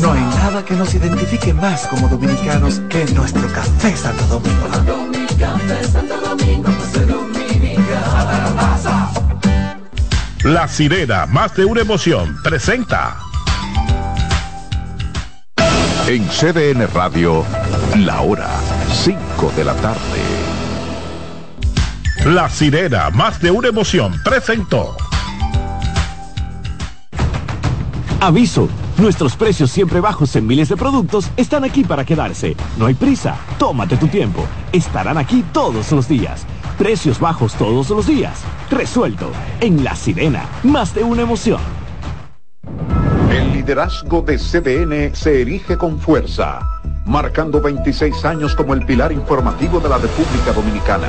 No hay nada que nos identifique más como dominicanos que nuestro café Santo Domingo. La sirena, más de una emoción, presenta. En CDN Radio, la hora 5 de la tarde. La sirena, más de una emoción, presentó. Aviso, nuestros precios siempre bajos en miles de productos están aquí para quedarse. No hay prisa, tómate tu tiempo. Estarán aquí todos los días. Precios bajos todos los días. Resuelto. En La Sirena, más de una emoción. El liderazgo de CDN se erige con fuerza, marcando 26 años como el pilar informativo de la República Dominicana.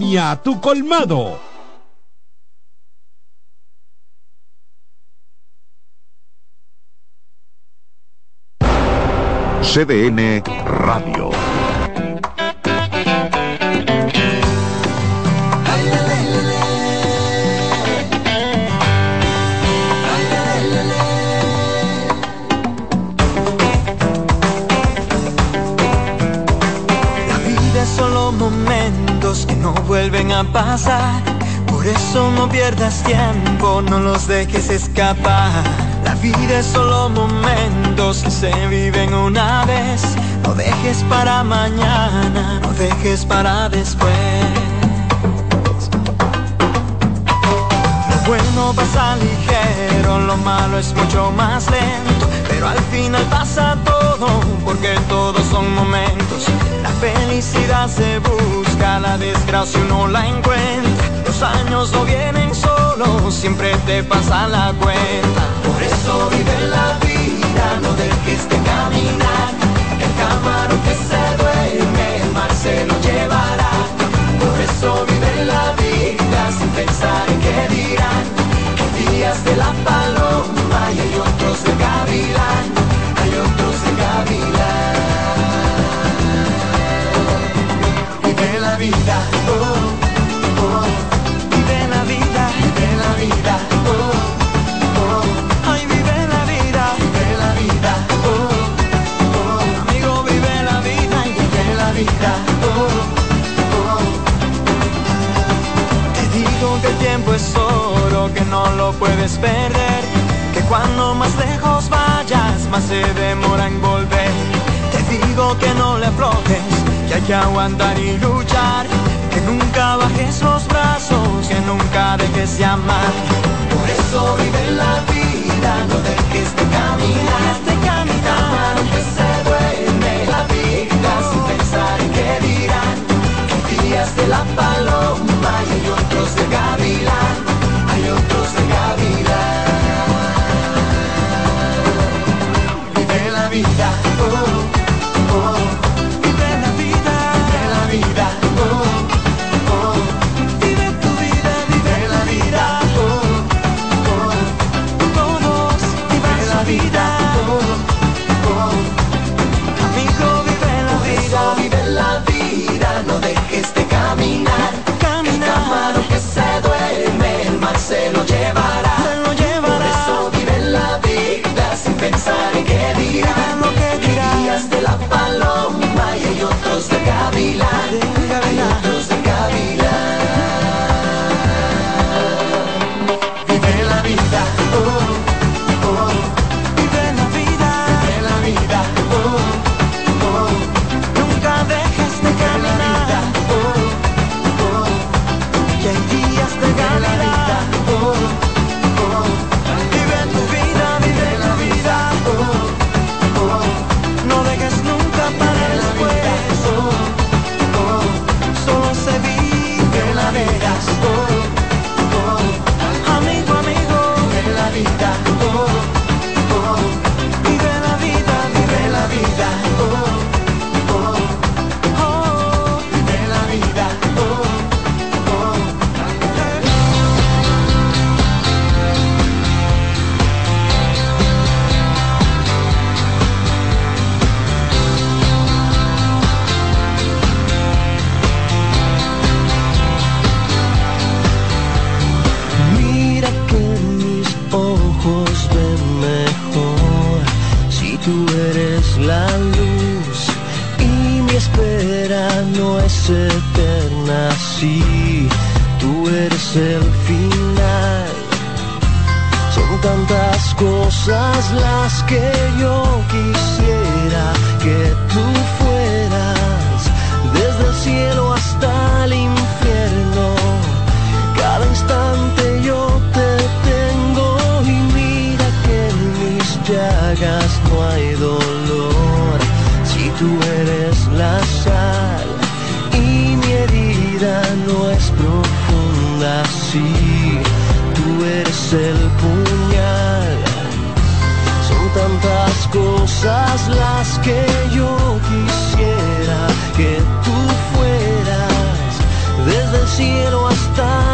tu colmado. CDN Radio. No vuelven a pasar. Por eso no pierdas tiempo, no los dejes escapar. La vida es solo momentos que se viven una vez. No dejes para mañana, no dejes para después. Lo bueno pasa ligero, lo malo es mucho más lento. Pero al final pasa todo, porque todos son momentos. La felicidad se busca, la desgracia uno la encuentra. Los años no vienen solos, siempre te pasa la cuenta. Por eso vive la vida, no dejes de caminar. El camarón que se duerme, el mar se lo llevará. Por eso vive la vida sin pensar en qué dirán. Días de la paloma y hay otros de gavilán. Hay otros de gavilán. Vive la vida, que no lo puedes perder. Que cuando más lejos vayas, más se demora en volver. Te digo que no le aflojes, que hay que aguantar y luchar. Que nunca bajes los brazos, que nunca dejes de amar. Por eso vive la vida, no dejes de caminar, de caminar. Aunque se duerme la vida sin pensar en qué dirán. Que días de la paloma y otros de llagas no hay dolor. Si tú eres la sal y mi herida no es profunda, si tú eres el puñal. Son tantas cosas las que yo quisiera que tú fueras, desde el cielo hasta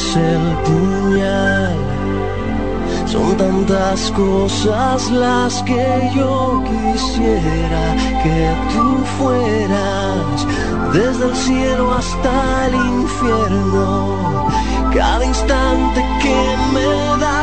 es el puñal. Son tantas cosas las que yo quisiera que tú fueras, desde el cielo hasta el infierno, cada instante que me das.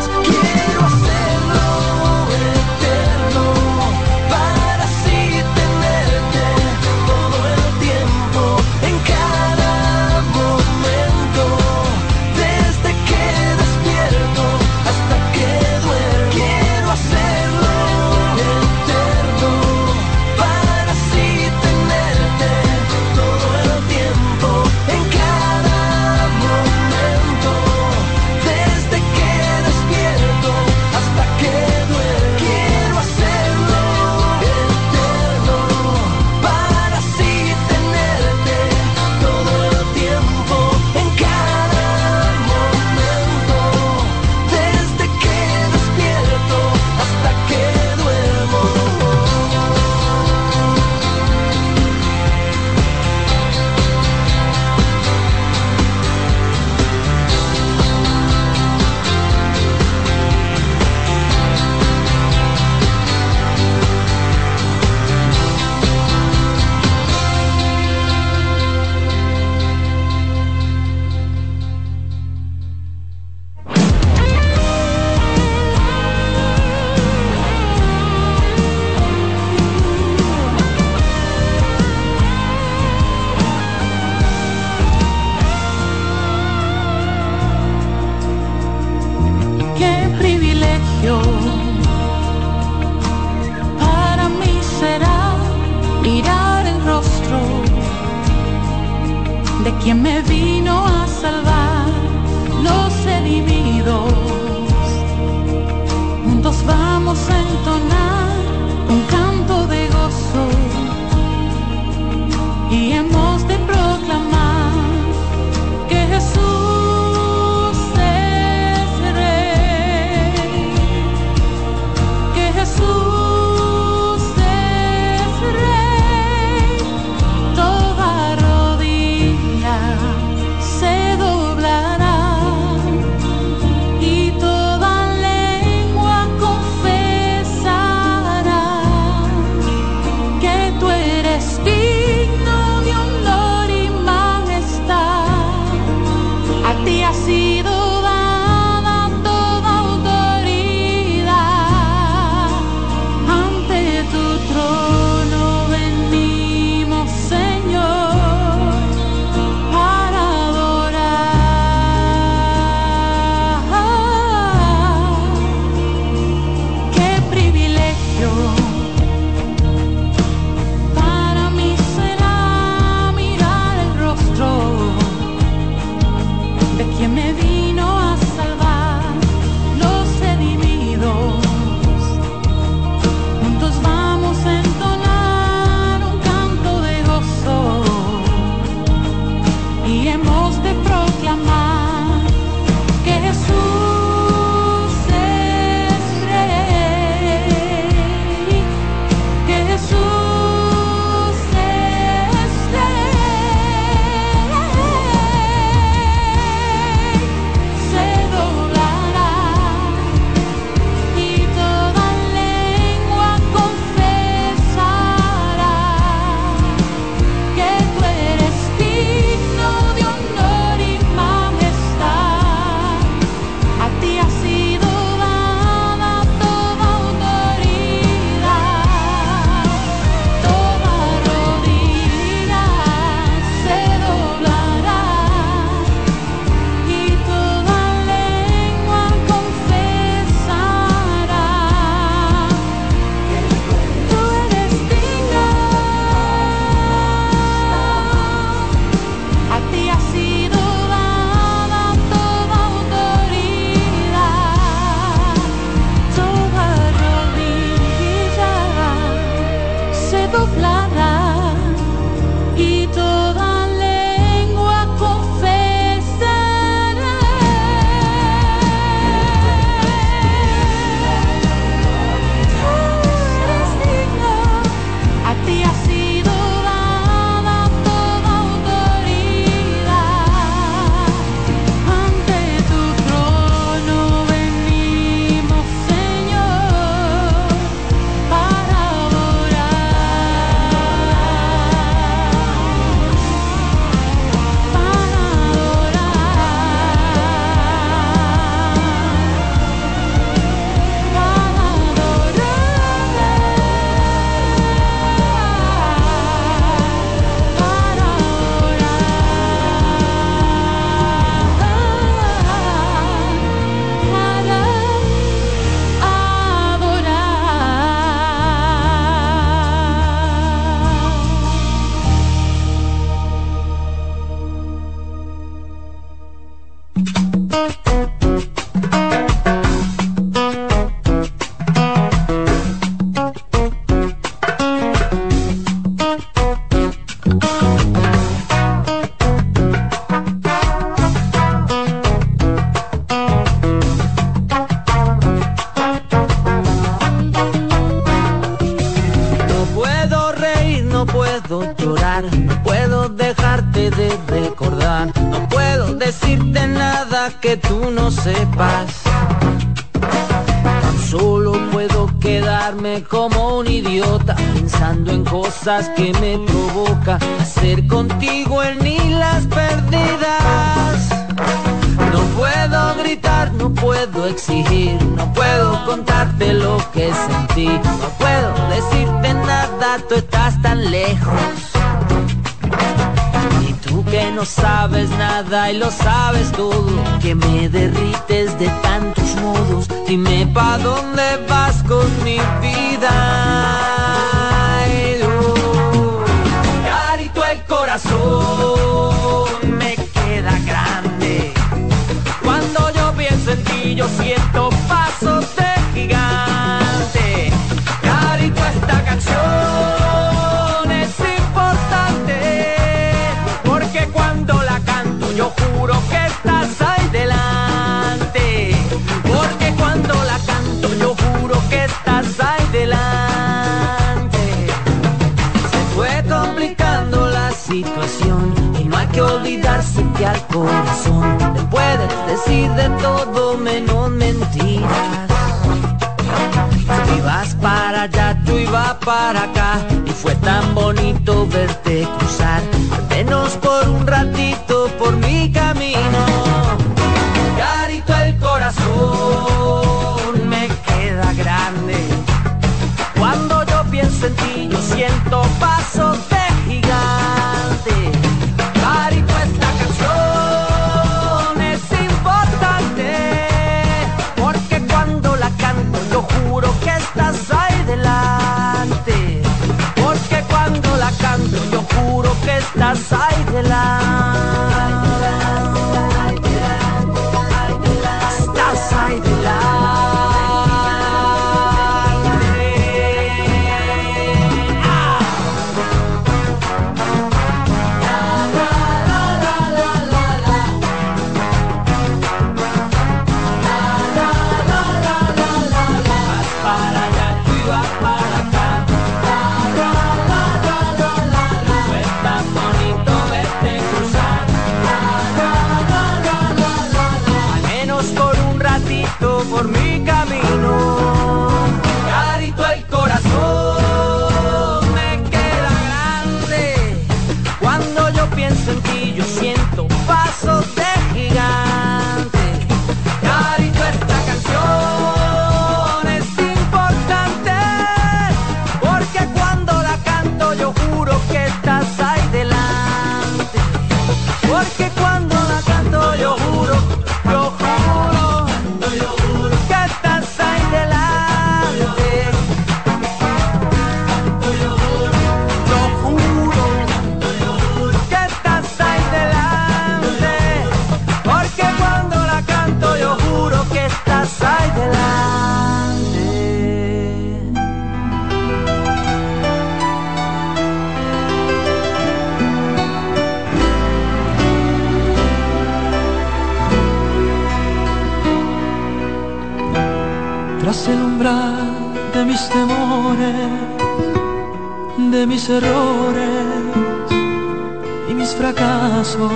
como un idiota, pensando en cosas que me provoca hacer contigo el ni perdidas. No puedo gritar, no puedo exigir, no puedo contarte lo que sentí, no puedo decirte nada, tú estás tan lejos no sabes nada y lo sabes todo, que me derrites de tantos modos, dime pa' dónde vas con mi vida. al corazón le puedes decir de todo menos mentiras. Ibas para allá, tú ibas para acá y fue tan bonito verte cruzar, al menos por un ratito por mi camino. Carito el corazón me queda grande cuando yo pienso en ti de la de mis errores y mis fracasos,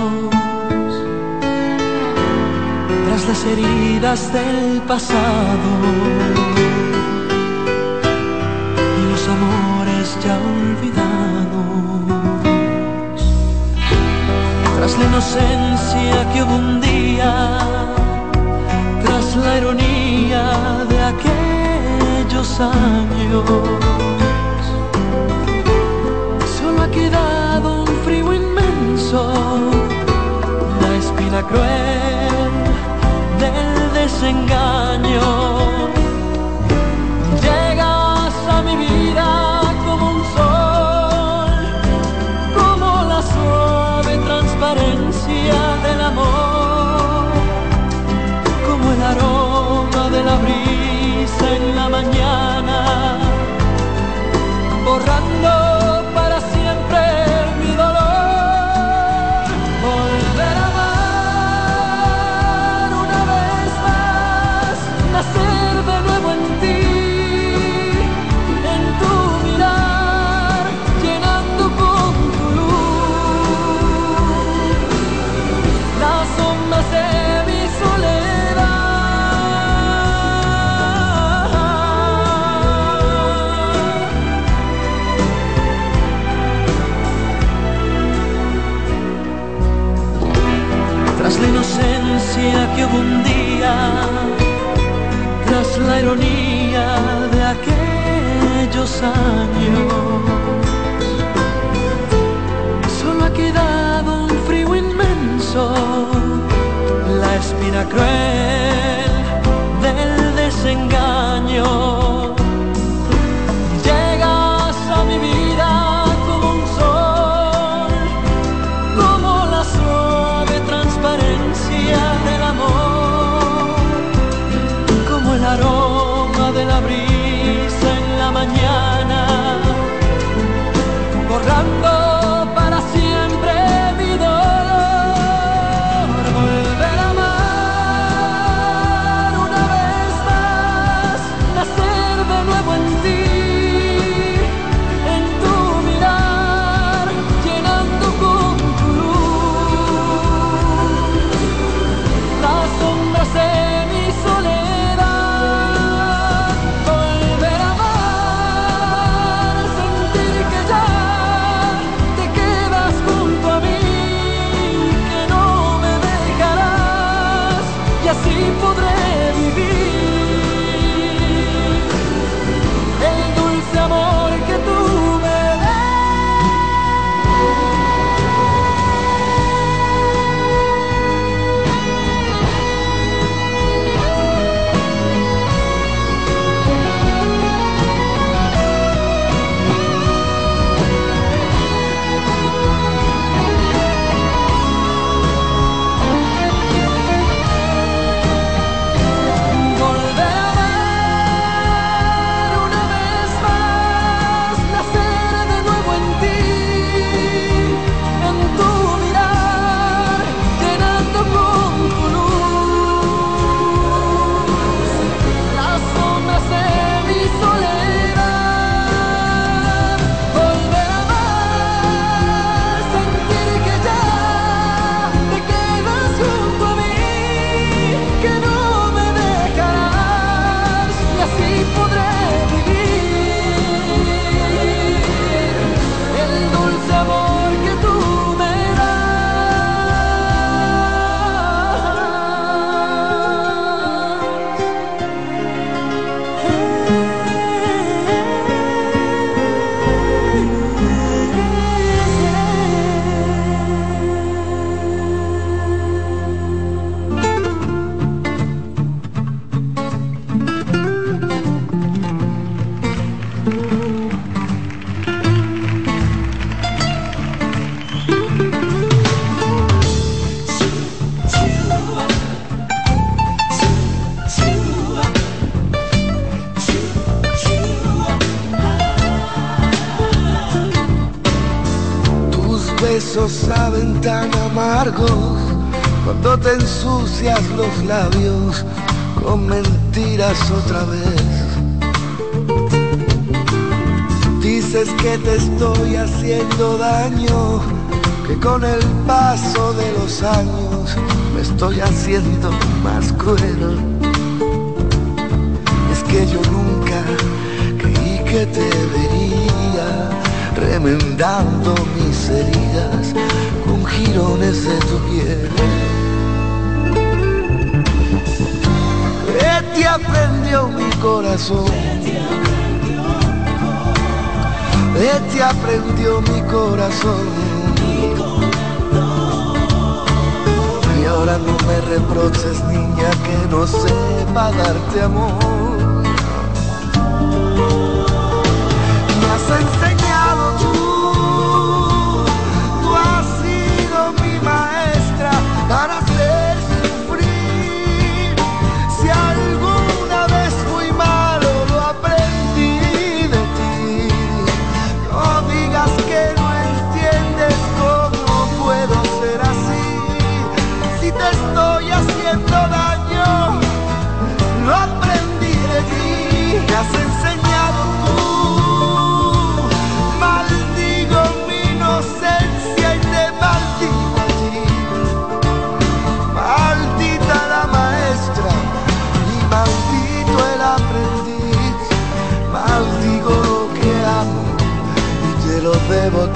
tras las heridas del pasado y los amores ya olvidados, tras la inocencia que hubo un día, tras la ironía de aquel años. Solo ha quedado un frío inmenso, la espina cruel del desengaño. cruel. Ensucias los labios con mentiras otra vez. Dices que te estoy haciendo daño, que con el paso de los años me estoy haciendo más cruel. Es que yo nunca creí que te vería remendando mis heridas con jirones de tu piel. Aprendió mi corazón. te aprendió mi corazón. Y ahora no me reproches, niña, que no sepa darte amor.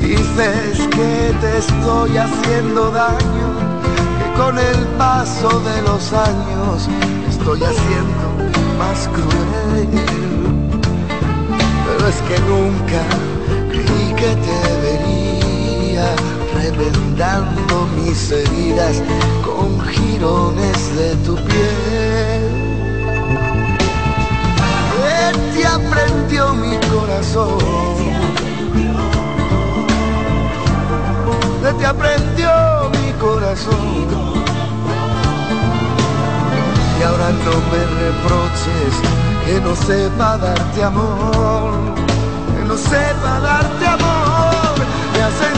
Dices que te estoy haciendo daño, que con el paso de los años estoy haciendo más cruel. Pero es que nunca creí que te vería remendando mis heridas con jirones de tu piel. Te aprendió mi corazón. te aprendió mi corazón. Y ahora no me reproches que no sepa darte amor, que no sepa darte amor. Me has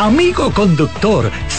Amigo conductor,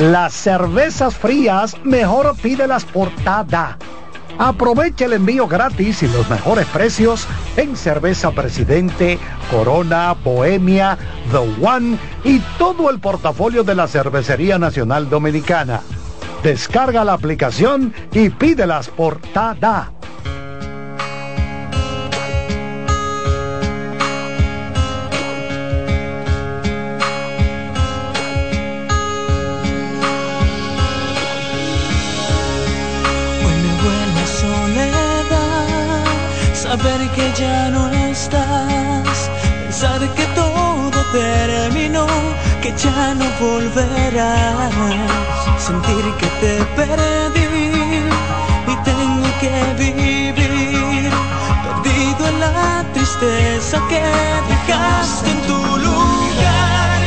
Las cervezas frías, mejor pídelas por TADA. Aprovecha el envío gratis y los mejores precios en cerveza Presidente, Corona, Bohemia, The One y todo el portafolio de la Cervecería Nacional Dominicana. Descarga la aplicación y pídelas por saber que ya no estás, pensar que todo terminó, que ya no volverás, sentir que te perdí y tengo que vivir, perdido en la tristeza que dejaste en tu lugar,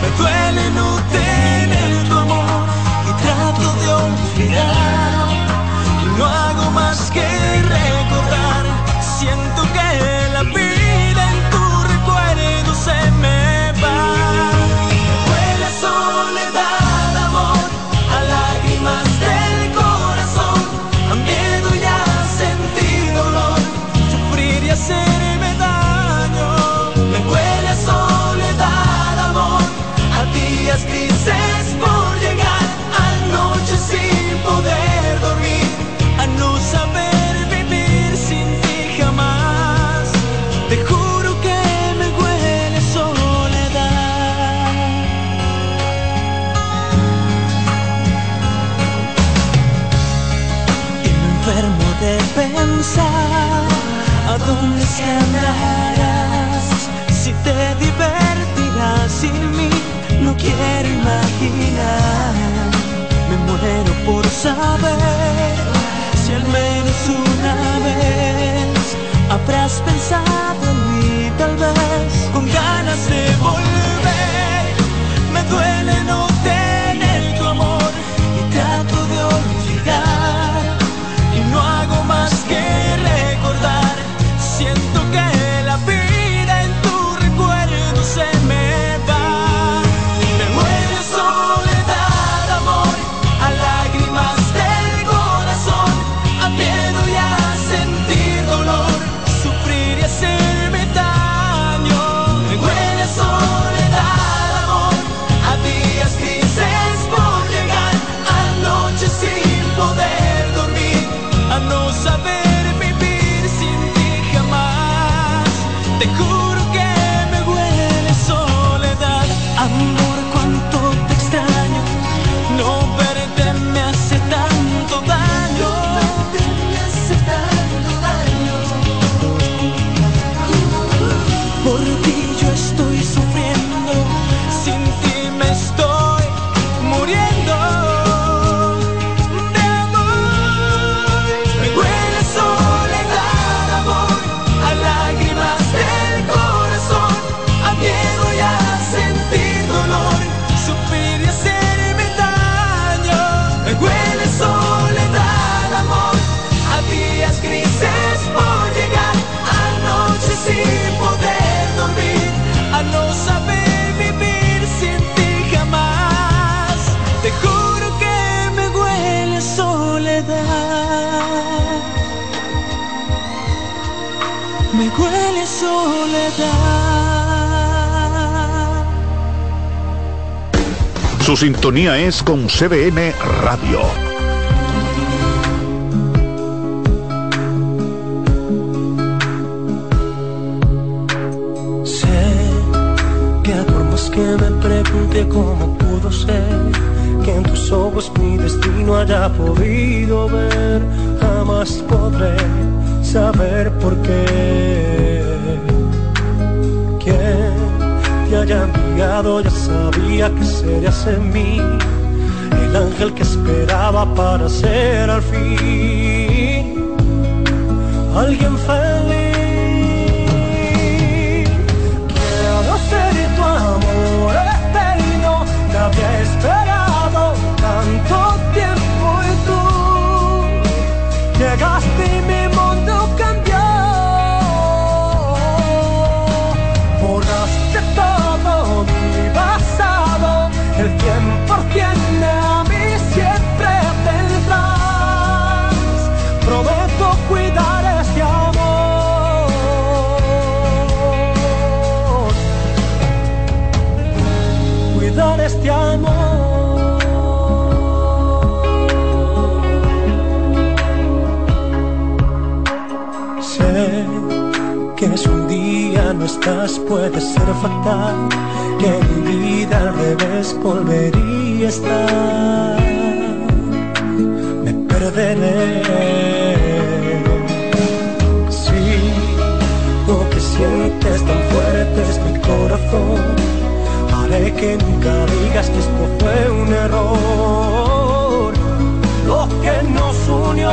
me duele no tener tu amor y trato de olvidar a dónde se andarás, si te divertirás sin mí, no quiero imaginar. Me muero por saber si al menos una vez habrás pensado en mí, tal vez con ganas de volver. Me duele no Su sintonía es con CBN Radio. Sé que por más que me pregunte cómo pudo ser que en tus ojos mi destino haya podido ver, jamás podré saber por qué. Te haya enviado ya sabía que serías en mí el ángel que esperaba para ser al fin alguien feliz. Quiero ser tu amor eterno, te había esperado tanto tiempo y tú llegaste y mi este amor. Sé que si un día no estás puede ser fatal, que mi vida al revés volvería a estar. Me perderé. Sí, lo que sientes tan fuerte es mi corazón. Haré que nunca digas que esto fue un error. Lo que nos unió.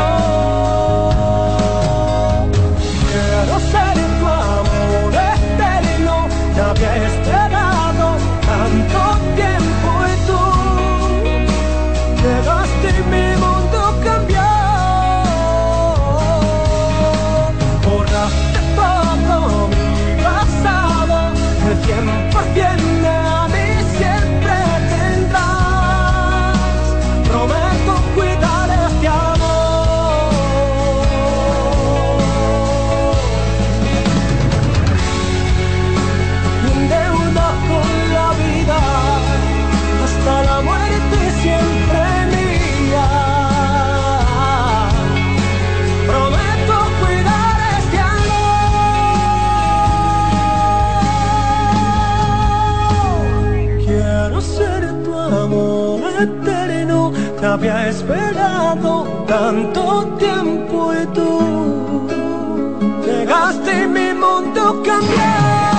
tu amor eterno te había esperado tanto tiempo y tú llegaste y mi mundo cambió.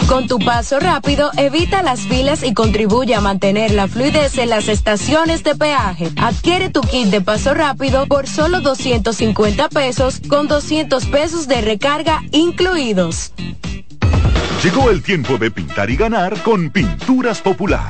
Con tu paso rápido, evita las filas y contribuye a mantener la fluidez en las estaciones de peaje. Adquiere tu kit de paso rápido por solo 250 pesos con 200 pesos de recarga incluidos. Llegó el tiempo de pintar y ganar con Pinturas Popular.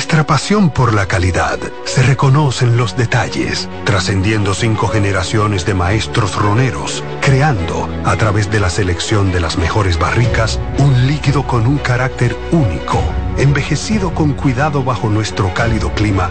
Nuestra pasión por la calidad se reconoce en los detalles, trascendiendo cinco generaciones de maestros roneros, creando, a través de la selección de las mejores barricas, un líquido con un carácter único, envejecido con cuidado bajo nuestro cálido clima,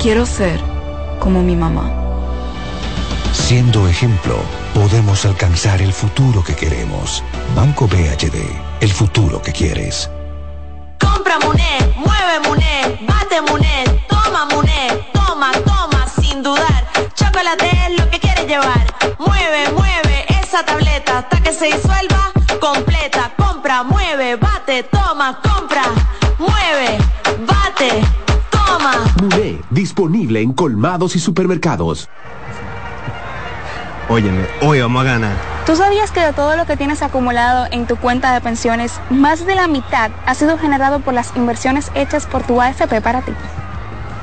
Quiero ser como mi mamá. Siendo ejemplo, podemos alcanzar el futuro que queremos. Banco BHD, el futuro que quieres. Compra Muné, mueve Muné, bate Muné, toma Muné, toma, toma, sin dudar. Chocolate es lo que quieres llevar. Mueve, mueve esa tableta hasta que se disuelva completa. Compra, mueve, bate, toma, compra, mueve, bate, Muné, disponible en colmados y supermercados. Óyeme, hoy vamos a ganar. ¿Tú sabías que de todo lo que tienes acumulado en tu cuenta de pensiones, más de la mitad ha sido generado por las inversiones hechas por tu AFP para ti?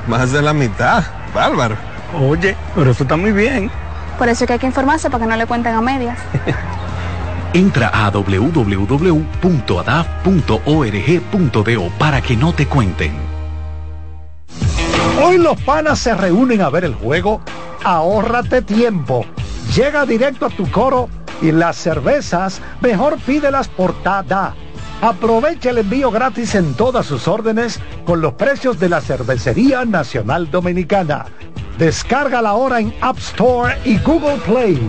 Más de la mitad, bárbaro. Oye, pero eso está muy bien. Por eso es que hay que informarse para que no le cuenten a medias. Entra a www.adaf.org.do para que no te cuenten. Hoy los panas se reúnen a ver el juego. Ahórrate tiempo. Llega directo a tu coro y las cervezas mejor pídelas por Tada. Aprovecha el envío gratis en todas sus órdenes con los precios de la Cervecería Nacional Dominicana. Descarga la hora en App Store y Google Play.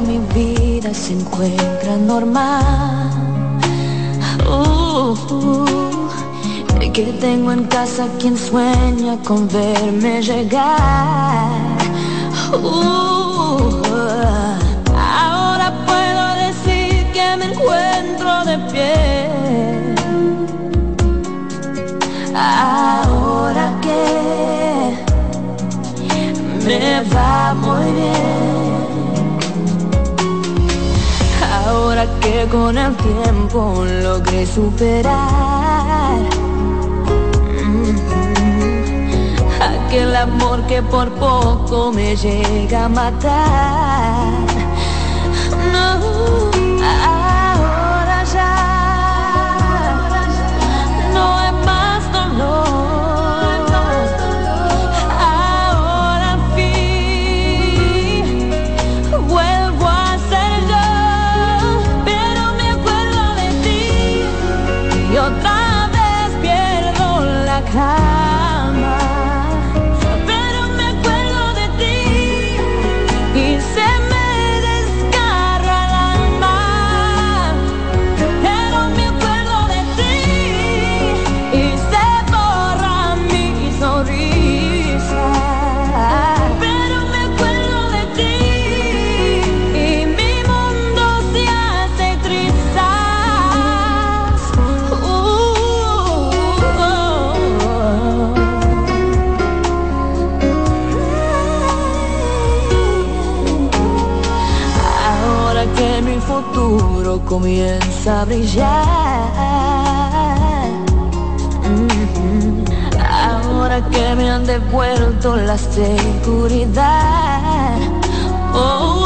Mi vida se encuentra normal. Uh, que tengo en casa quien sueña con verme llegar. Uh, ahora puedo decir que me encuentro de pie. Ahora que me va muy bien. Que con el tiempo logré superar. Mm, aquel amor que por poco me llega a matar. No, la comienza a brillar. Mm, Ahora que me han devuelto la seguridad. Oh,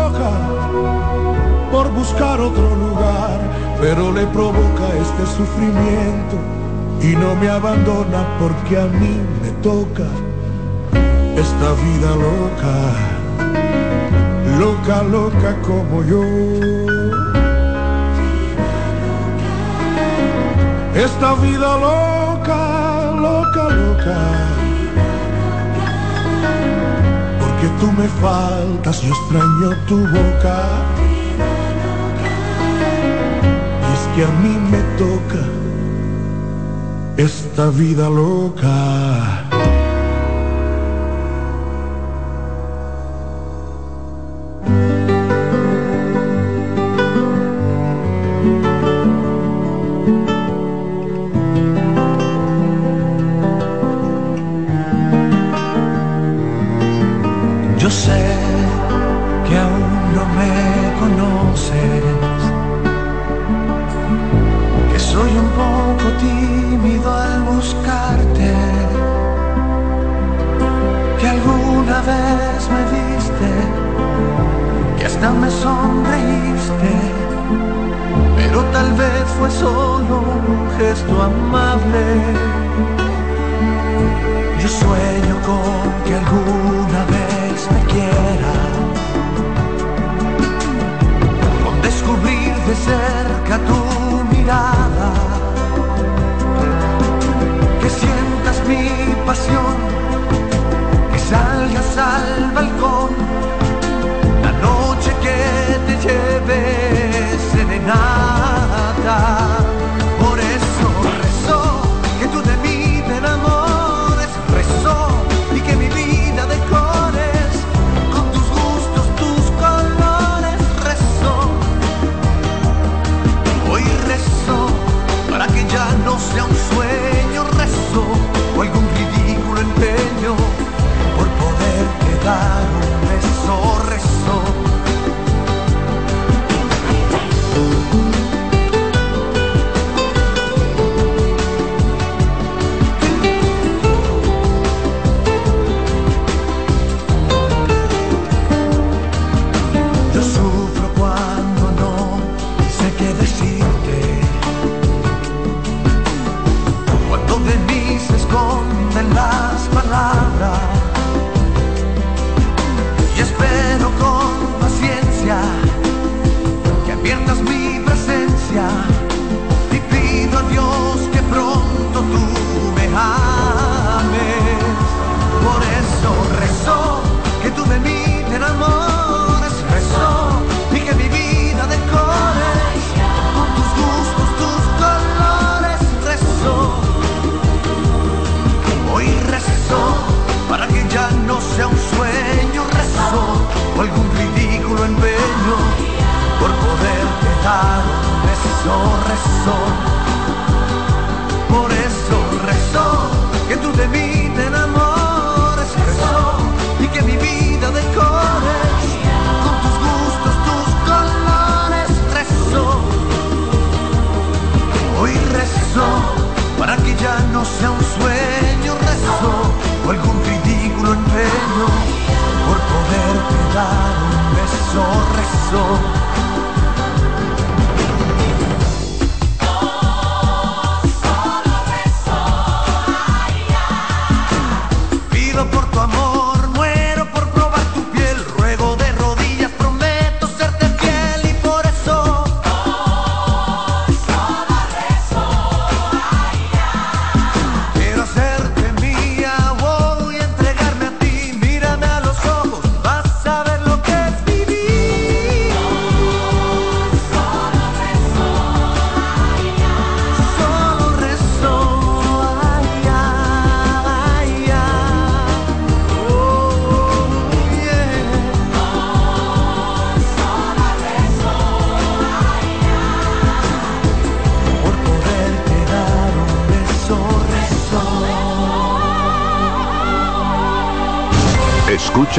buscar otro lugar, pero le provoca este sufrimiento y no me abandona porque a mí me toca esta vida loca, loca, loca como yo. Esta vida loca, loca, loca. Porque tú me faltas, yo extraño tu boca. Que a mí me toca esta vida loca.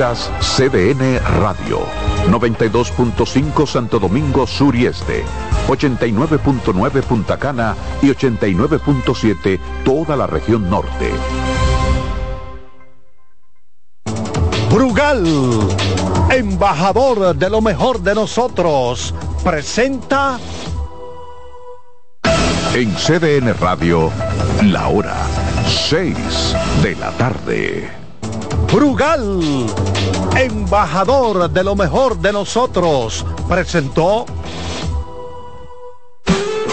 Escuchas CDN Radio, 92.5 Santo Domingo Sur y Este, 89.9 Punta Cana y 89.7 toda la región norte. Brugal, embajador de lo mejor de nosotros, presenta En CDN Radio, la hora 6 de la tarde. Brugal, embajador de lo mejor de nosotros, presentó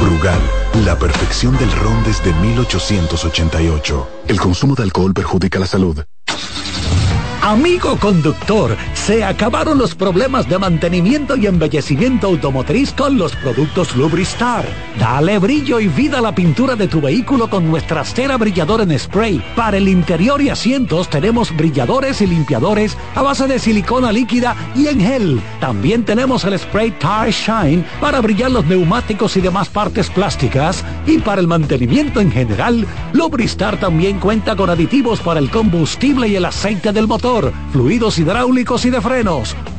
Brugal, la perfección del ron desde 1888. El consumo de alcohol perjudica la salud. Amigo conductor, se acabaron los problemas de mantenimiento y embellecimiento automotriz con los productos Lubristar. Dale brillo y vida a la pintura de tu vehículo con nuestra cera brilladora en spray. Para el interior y asientos tenemos brilladores y limpiadores a base de silicona líquida y en gel. También tenemos el spray Tire Shine para brillar los neumáticos y demás partes plásticas. Y para el mantenimiento en general, Lubristar también cuenta con aditivos para el combustible y el aceite del motor, fluidos hidráulicos y de frenos,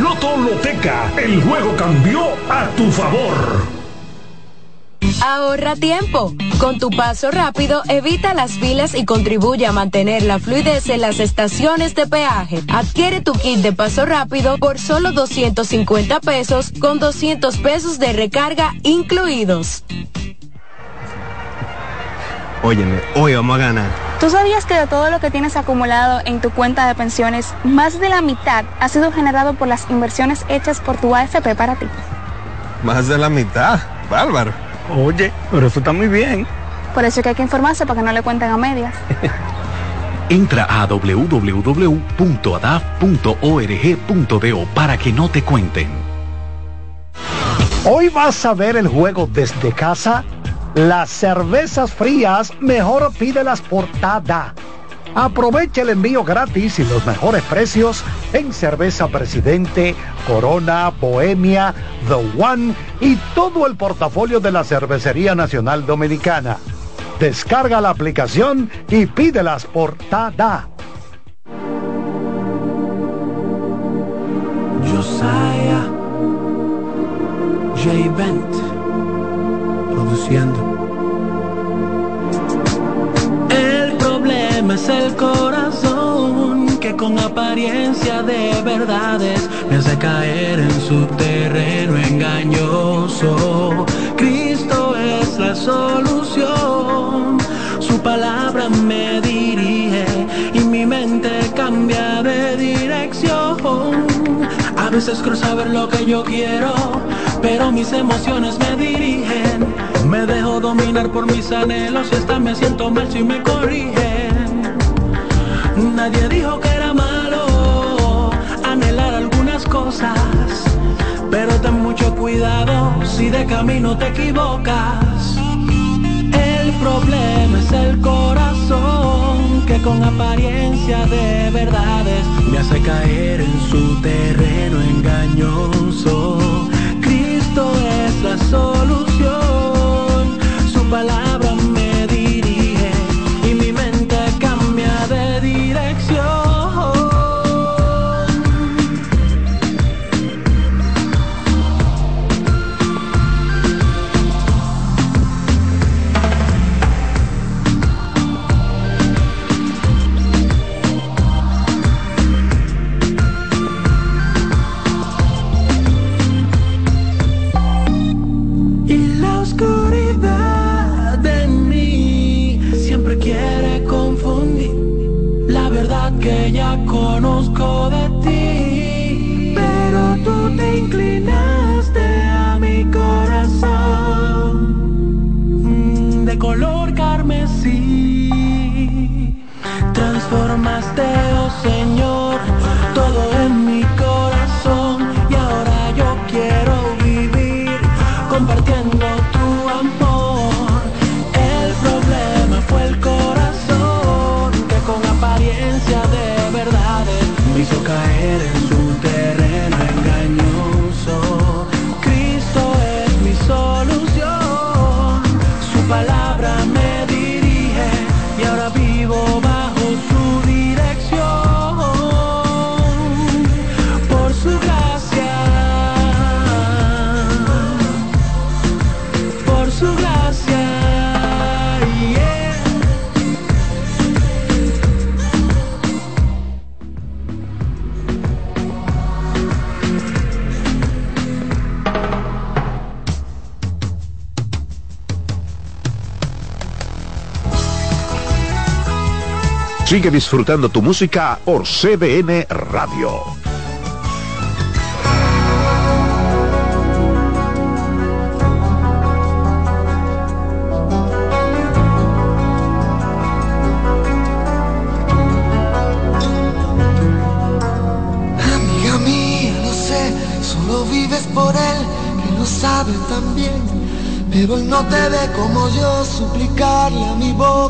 Loto Loteca, el juego cambió a tu favor. Ahorra tiempo. Con tu paso rápido, evita las filas y contribuye a mantener la fluidez en las estaciones de peaje. Adquiere tu kit de paso rápido por solo 250 pesos con 200 pesos de recarga incluidos. Óyeme, hoy vamos a ganar. ¿Tú sabías que de todo lo que tienes acumulado en tu cuenta de pensiones, más de la mitad ha sido generado por las inversiones hechas por tu AFP para ti? Más de la mitad. Bárbaro. Oye, pero eso está muy bien. Por eso es que hay que informarse para que no le cuenten a medias. Entra a www.adaf.org.do para que no te cuenten. Hoy vas a ver el juego desde casa. Las cervezas frías, mejor pídelas por TADA. Aprovecha el envío gratis y los mejores precios en Cerveza Presidente, Corona, Bohemia, The One y todo el portafolio de la Cervecería Nacional Dominicana. Descarga la aplicación y pídelas por Tada. Josiah J. Bent El problema es el corazón que con apariencia de verdades me hace caer en su terreno engañoso. Cristo es la solución, su palabra me dirige y mi mente cambia de dirección. A veces creo saber lo que yo quiero, pero mis emociones me dirigen. Me dejo dominar por mis anhelos y hasta me siento mal si me corrigen. Nadie dijo que era malo anhelar algunas cosas, pero ten mucho cuidado si de camino te equivocas. El problema es el corazón que con apariencia de verdades me hace caer en su terreno engañoso. Cristo es la solución, su Sigue disfrutando tu música por CBN Radio. Amiga mía, no sé, solo vives por él, que lo sabe también. Pero él no te ve como yo, suplicarle a mi boca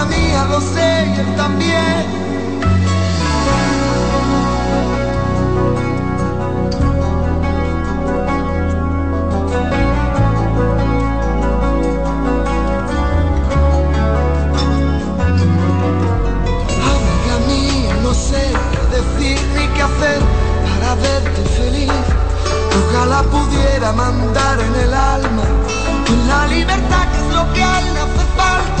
Amiga mía, lo sé y él también. Para verte feliz. Ojalá pudiera mandar en el alma en la libertad que es lo que a él le hace falta.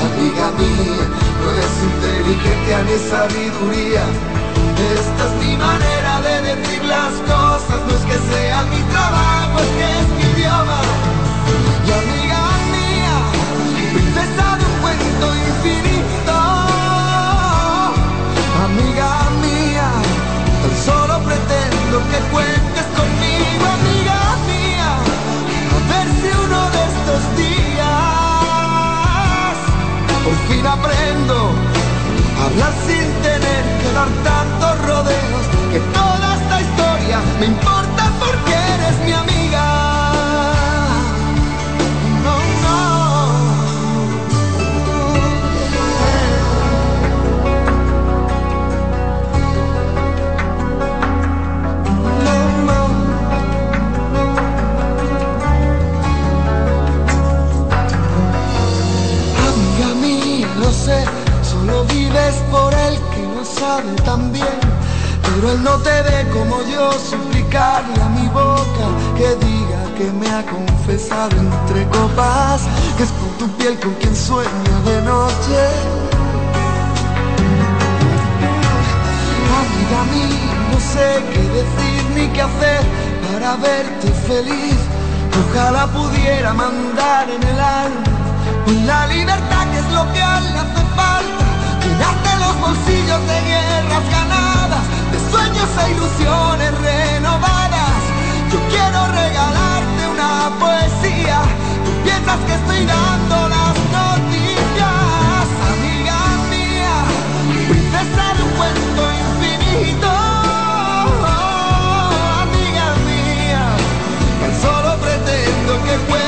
amiga mía, no eres inteligente a mi sabiduría. Esta es mi manera de decir las cosas, no es que sea mi trabajo, es que es mi idioma. Y amiga mía, princesa de un cuento infinito. Amiga mía, tan solo pretendo que cuentes conmigo, amiga. fin aprendo a sin tener que dar tantos rodeos, que toda esta historia me importa porque eres mi amiga. piel con quien sueña de noche. Amiga a mí, no sé qué decir ni qué hacer para verte feliz. Ojalá pudiera mandar en el alma con la libertad que es lo que a él le hace falta. Llenarte los bolsillos de guerras ganadas, de sueños e ilusiones renovadas. Yo quiero regalarte una poesía mientras que estoy dando las noticias. Amiga mía, princesa de un cuento infinito. Amiga mía, tan solo pretendo que pueda.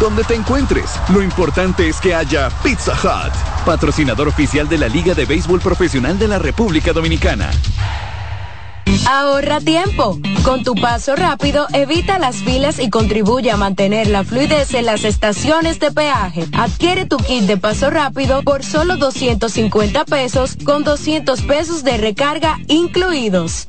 Donde te encuentres, lo importante es que haya Pizza Hut, patrocinador oficial de la Liga de Béisbol Profesional de la República Dominicana. Ahorra tiempo. Con tu paso rápido, evita las filas y contribuye a mantener la fluidez en las estaciones de peaje. Adquiere tu kit de paso rápido por solo 250 pesos con 200 pesos de recarga incluidos.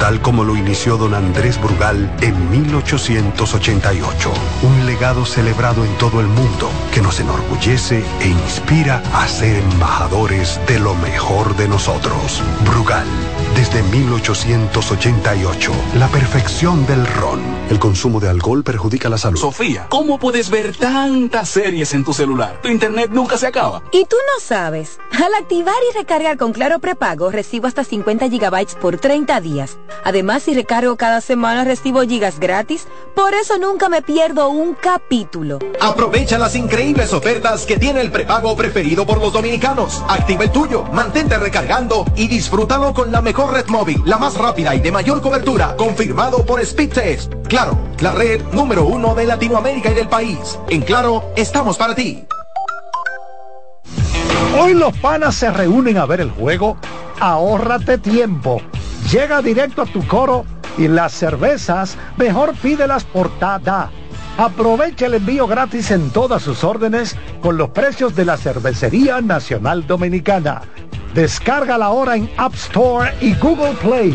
tal como lo inició don Andrés Brugal en 1888. Un legado celebrado en todo el mundo que nos enorgullece e inspira a ser embajadores de lo mejor de nosotros. Brugal, desde 1888, la perfección del ron. El consumo de alcohol perjudica la salud. Sofía, ¿cómo puedes ver tantas series en tu celular? Tu internet nunca se acaba. ¿Y tú no sabes? Al activar y recargar con Claro Prepago recibo hasta 50 gigabytes por 30 días. Además, si recargo cada semana recibo gigas gratis. Por eso nunca me pierdo un capítulo. Aprovecha las increíbles ofertas que tiene el prepago preferido por los dominicanos. Activa el tuyo, mantente recargando y disfrútalo con la mejor red móvil, la más rápida y de mayor cobertura, confirmado por Speedtest. Claro, la red número uno de Latinoamérica y del país. En Claro, estamos para ti. Hoy los panas se reúnen a ver el juego. Ahórrate tiempo. Llega directo a tu coro y las cervezas mejor pídelas por Tada. Aprovecha el envío gratis en todas sus órdenes con los precios de la Cervecería Nacional Dominicana. Descarga la hora en App Store y Google Play.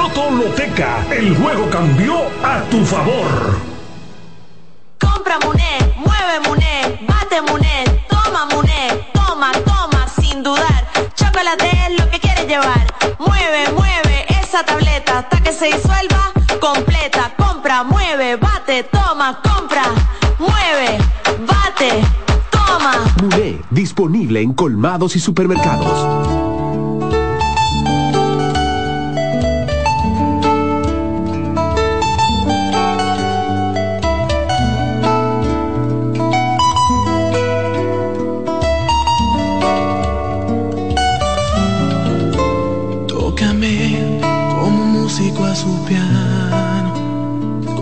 Loto Loteca, el juego cambió a tu favor. Compra Muné, mueve Muné, bate Muné, toma Muné, toma, toma, sin dudar. Chocolate es lo que quieres llevar. Mueve, mueve esa tableta hasta que se disuelva completa. Compra, mueve, bate, toma, compra, mueve, bate, toma. Muné, disponible en colmados y supermercados.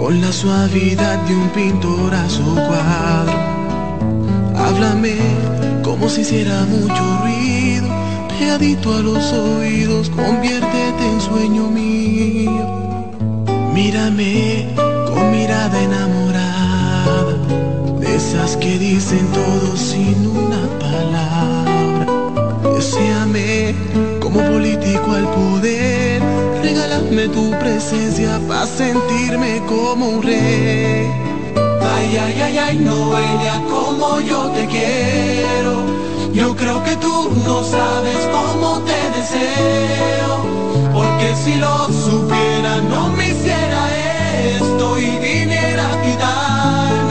Con la suavidad de un pintor a su cuadro. Háblame como si hiciera mucho ruido, pegadito a los oídos, conviértete en sueño mío. Mírame con mirada enamorada, de esas que dicen todo sin una palabra. Deseame como político al poder Regálame tu presencia para sentirme como un rey. Ay, ay, ay, ay, Noelia, como yo te quiero. Yo creo que tú no sabes cómo te deseo. Porque si lo supiera, no me hiciera esto y viniera a quitarme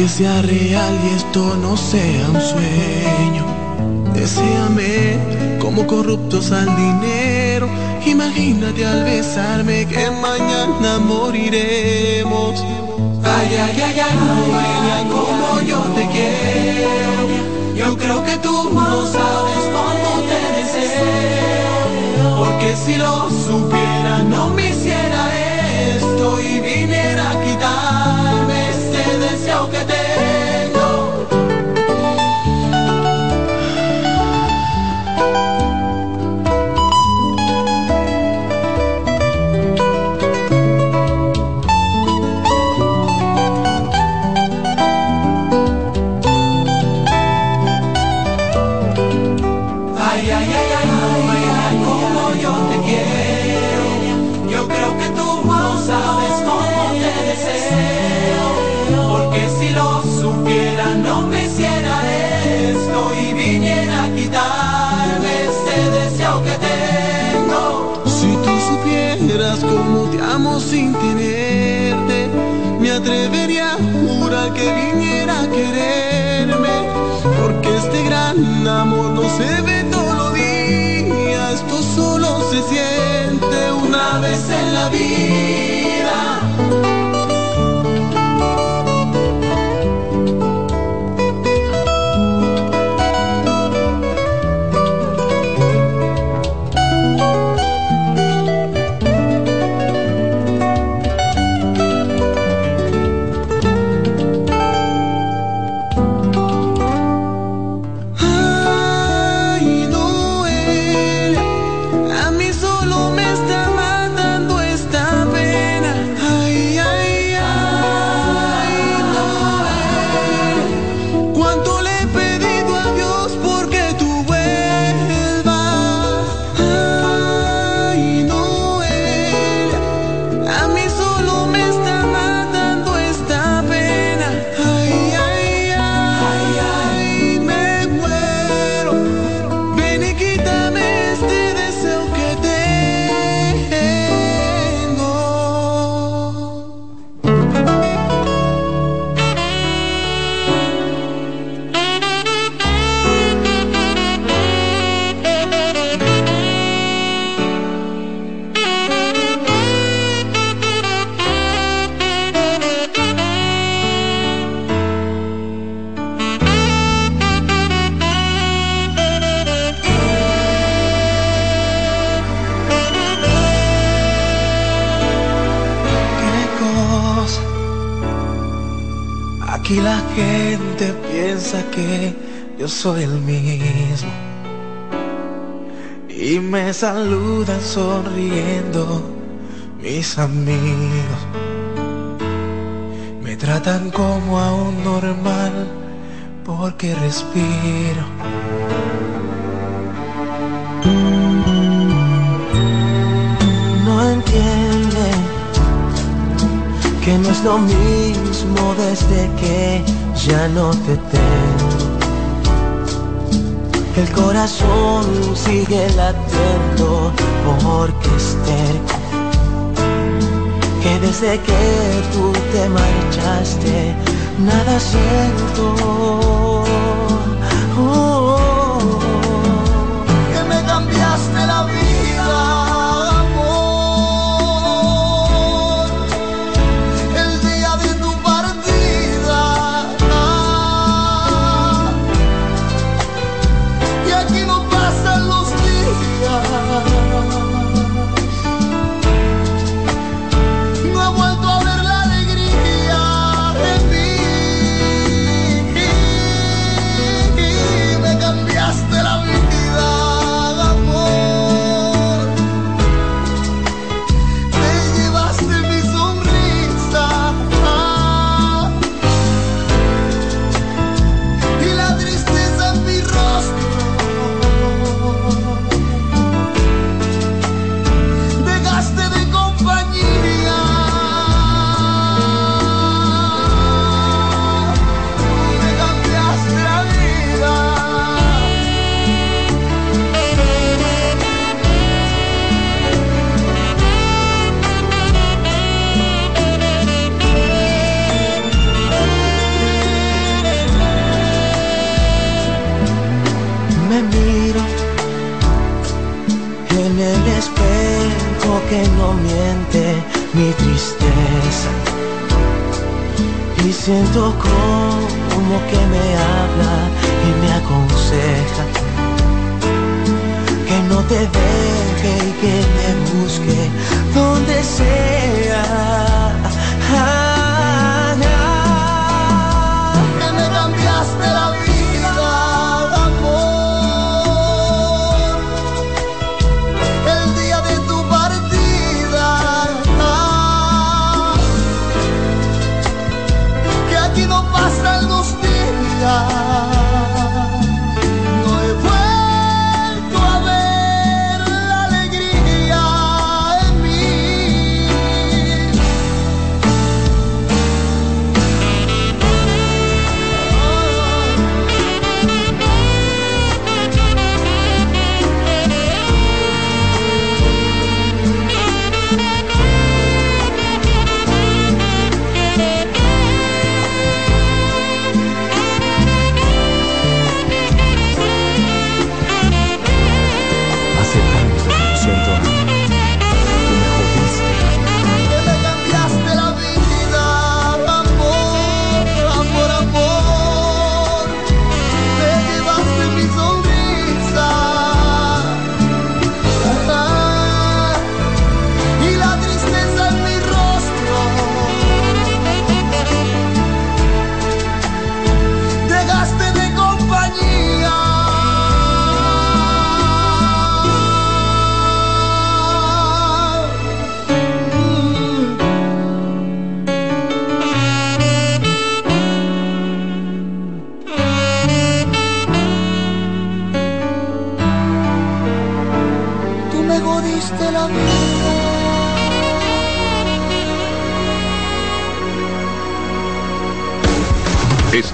que sea real y esto no sea un sueño. Deseame como corruptos al dinero, imagínate al besarme que mañana moriremos. Ay, ay, ay, ay, ay, como yo te quiero. Yo creo que tú no sabes cómo te deseo, porque si lo supiera no me hiciera gran amor no se ve todos los días, esto solo se siente una vez en la vida. Soy el mismo. Y me saludan sonriendo mis amigos. Me tratan como a un normal porque respiro. No entienden que no es lo mismo desde que ya no te tengo. El corazón sigue latiendo porque esté que desde que tú te marchaste nada siento.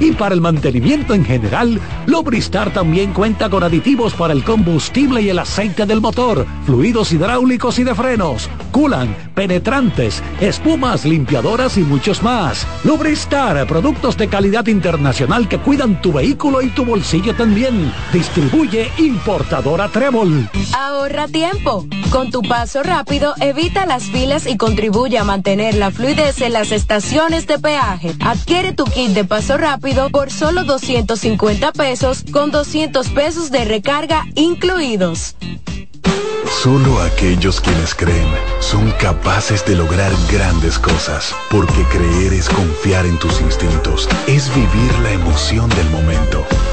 Y para el mantenimiento en general, Lubristar también cuenta con aditivos para el combustible y el aceite del motor fluidos hidráulicos y de frenos, culan, penetrantes, espumas, limpiadoras y muchos más. Lubristar, productos de calidad internacional que cuidan tu vehículo y tu bolsillo también. Distribuye importadora Trébol. Ahorra tiempo. Con tu paso rápido, evita las filas y contribuye a mantener la fluidez en las estaciones de peaje. Adquiere tu kit de paso rápido por solo 250 pesos con 200 pesos de recarga incluidos. Solo aquellos quienes creen son capaces de lograr grandes cosas, porque creer es confiar en tus instintos, es vivir la emoción del momento,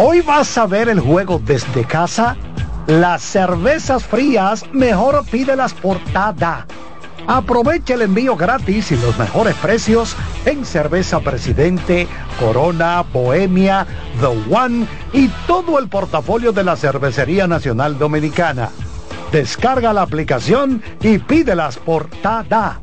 Hoy vas a ver el juego desde casa. Las cervezas frías, mejor pídelas por TADA. Aprovecha el envío gratis y los mejores precios en cerveza Presidente, Corona, Bohemia, The One y todo el portafolio de la Cervecería Nacional Dominicana. Descarga la aplicación y pídelas por TADA.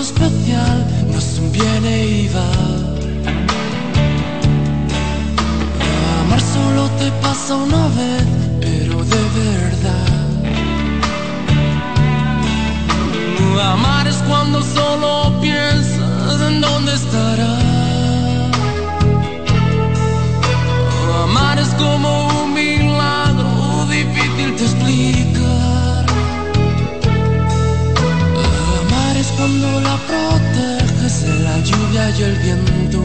Especial, no es un viene y va. Amar solo te pasa una vez, pero de verdad. Amar es cuando solo piensas en dónde estará. Amar es como un milagro difícil de explicar. cuando la proteges de la lluvia y el viento.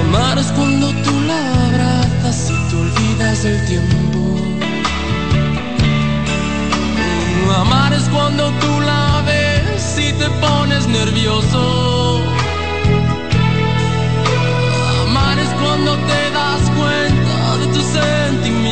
Amar es cuando tú la abrazas y te olvidas del tiempo. Amar es cuando tú la ves y te pones nervioso. Amar es cuando te das cuenta de tus sentimientos.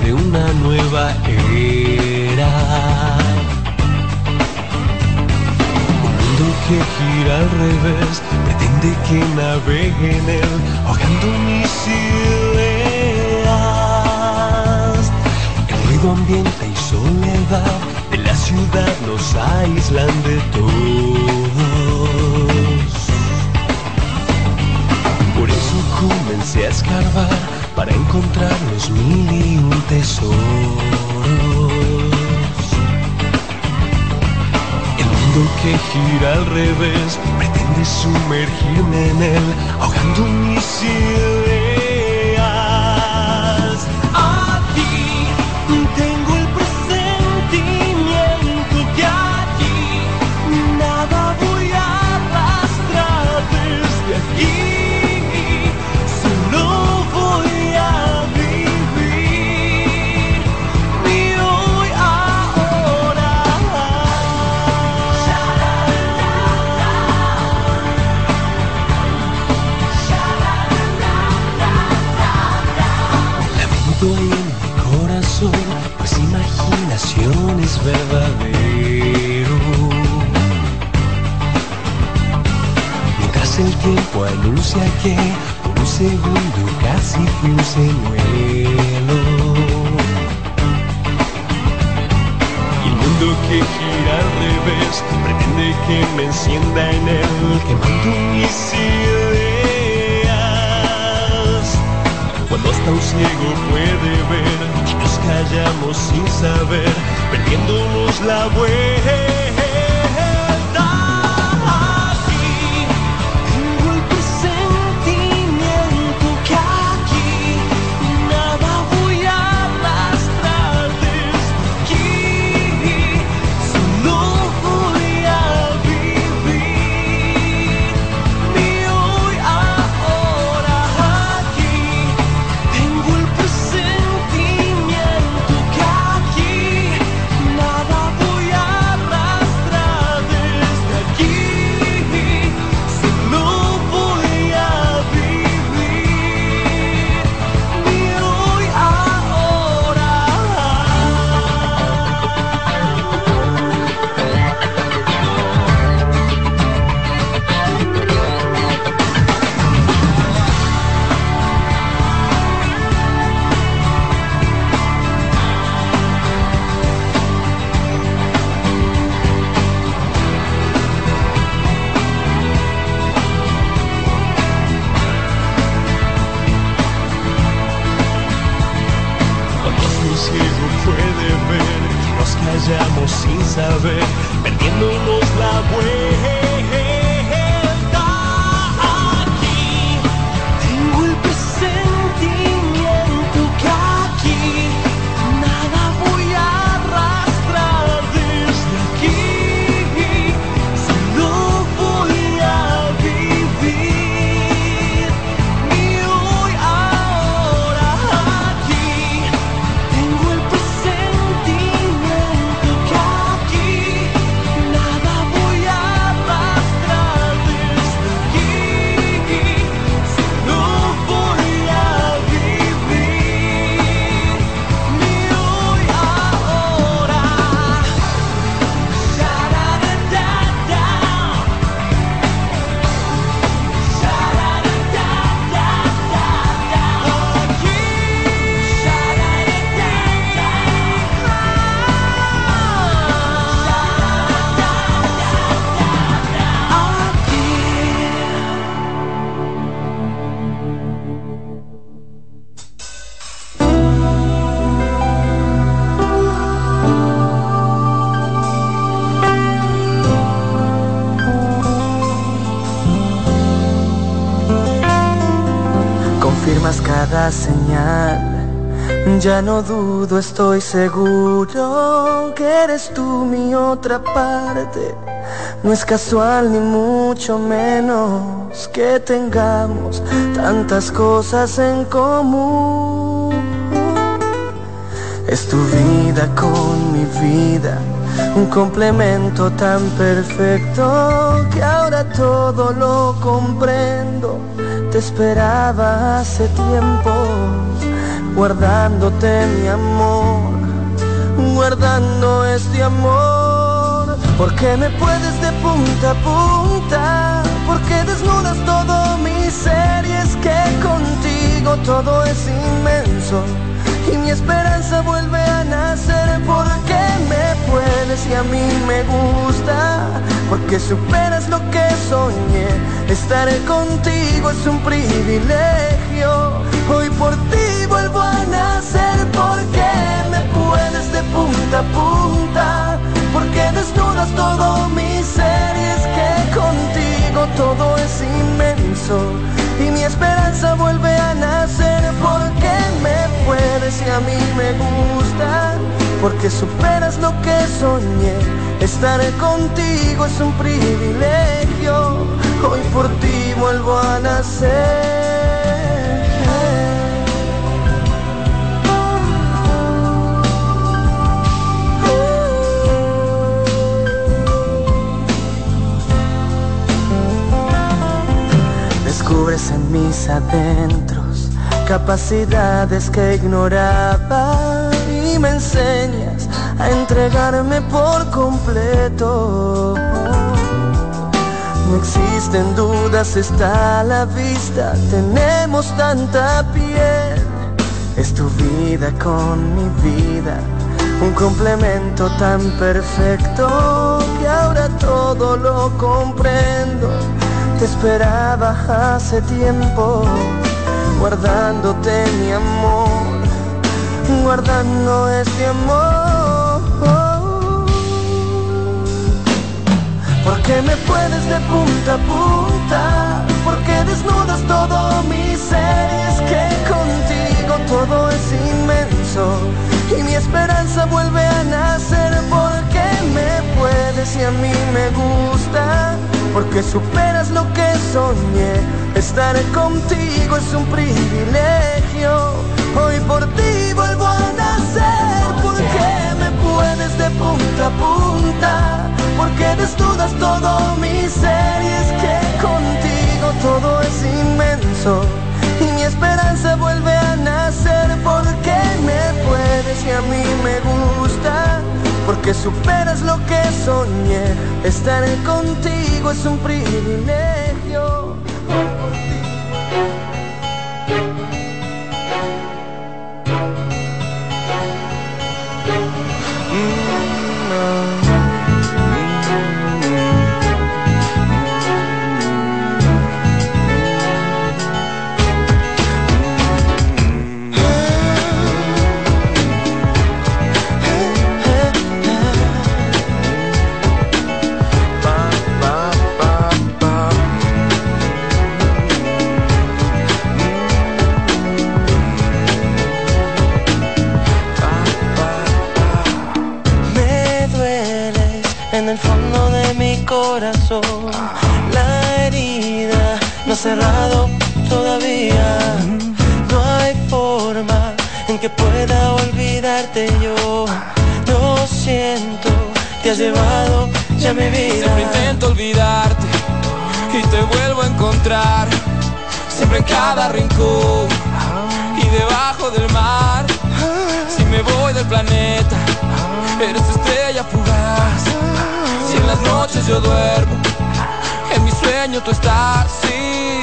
De una nueva era. Un mundo que gira al revés, pretende que navegue en él, ahogando mis ideas. El ruido ambiente y soledad de la ciudad nos aíslan de todos. Por eso comencé a escarbar para encontrar los mil y un tesoros. El mundo que gira al revés pretende sumergirme en él, ahogando mis ideas. Anuncia que por un segundo casi fui un señuelo. Y el mundo que gira al revés pretende que me encienda en él, quemando mis ideas. Cuando hasta un ciego puede ver y nos callamos sin saber, perdiéndonos la vuelta. Ya no dudo, estoy seguro que eres tú mi otra parte. No es casual ni mucho menos que tengamos tantas cosas en común. Es tu vida con mi vida, un complemento tan perfecto que ahora todo lo comprendo. Te esperaba hace tiempo, guardándote mi amor, guardando este amor. Porque me puedes de punta a punta, porque desnudas todo mi ser y es que contigo todo es inmenso. Y mi esperanza vuelve a nacer. Porque me puedes y a mí me gusta porque superas lo que soñé estar contigo es un privilegio. Hoy por ti a nacer porque me puedes de punta a punta porque desnudas todo mi ser y es que contigo todo es inmenso y mi esperanza vuelve a nacer. Porque me puedes y a mí me gusta, porque superas lo que soñé. Estar contigo es un privilegio, hoy por ti vuelvo a nacer. Descubres en mis adentros capacidades que ignoraba y me enseñas a entregarme por completo. No existen dudas, está a la vista, tenemos tanta piel. Es tu vida con mi vida, un complemento tan perfecto que ahora todo lo comprendo te esperaba hace tiempo, guardándote mi amor, guardando este amor. Porque me puedes de punta a punta, porque desnudas todo mi ser, es que contigo todo es inmenso y mi esperanza vuelve a nacer. Porque me puedes y a mí me gusta porque superas lo que soñé. Estar contigo es un privilegio. Hoy por ti vuelvo a nacer, porque me puedes de punta a punta, porque desnudas todo mi ser y es que contigo todo es inmenso. Y mi esperanza vuelve a nacer porque me puedes y a mí me gusta porque superas lo que soñé. Estar contigo es un sueño tú estás. Sí,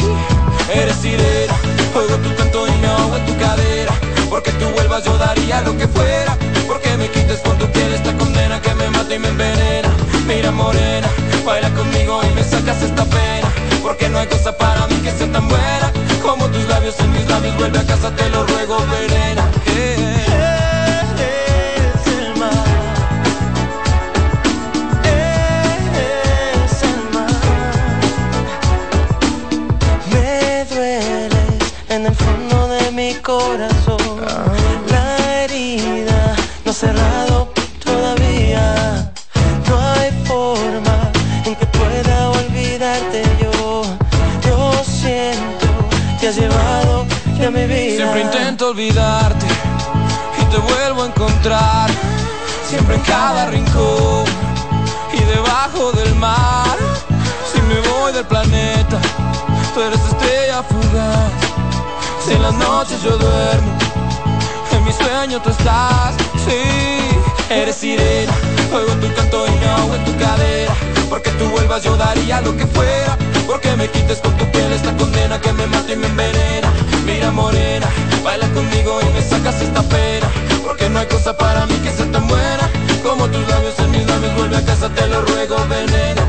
eres sirena. Oigo tu canto y me ahogo en tu cadera. Porque tú vuelvas yo daría lo que fuera. Porque me quites tu piel esta condena que me mata y me envenena. Mira morena, baila conmigo y me sacas esta pena. Porque no hay cosa para mí que sea tan buena como tus labios en mis labios. Vuelve a casa, te lo ruego, Verena. siempre en cada rincón y debajo del mar. Si me voy del planeta, tú eres estrella fugaz. Si en las noches yo duermo, en mi sueño tú estás. Sí, eres sirena, oigo tu canto y no en tu cadera. Porque tú vuelvas yo daría lo que fuera. Porque me quites con tu piel esta condena que me mata y me envenena. Mira morena, baila conmigo y me sacas esta pena porque no hay cosa para mí que sea tan buena como tus labios en mis labios. Vuelve a casa, te lo ruego, venena,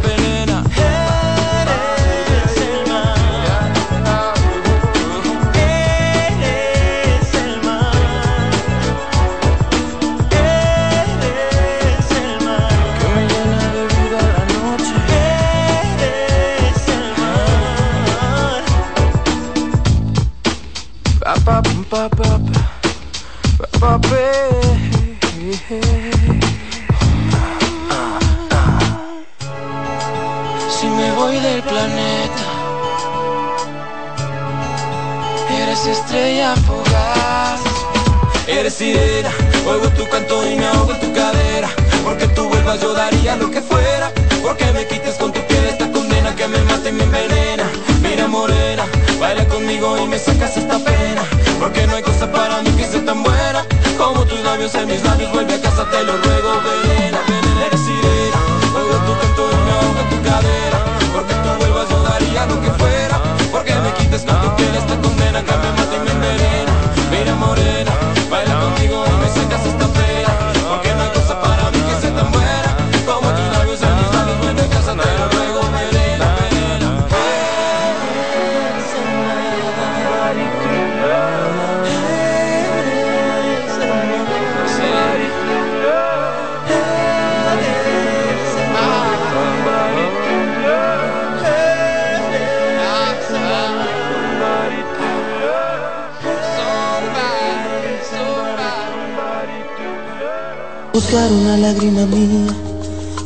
Buscar una lágrima mía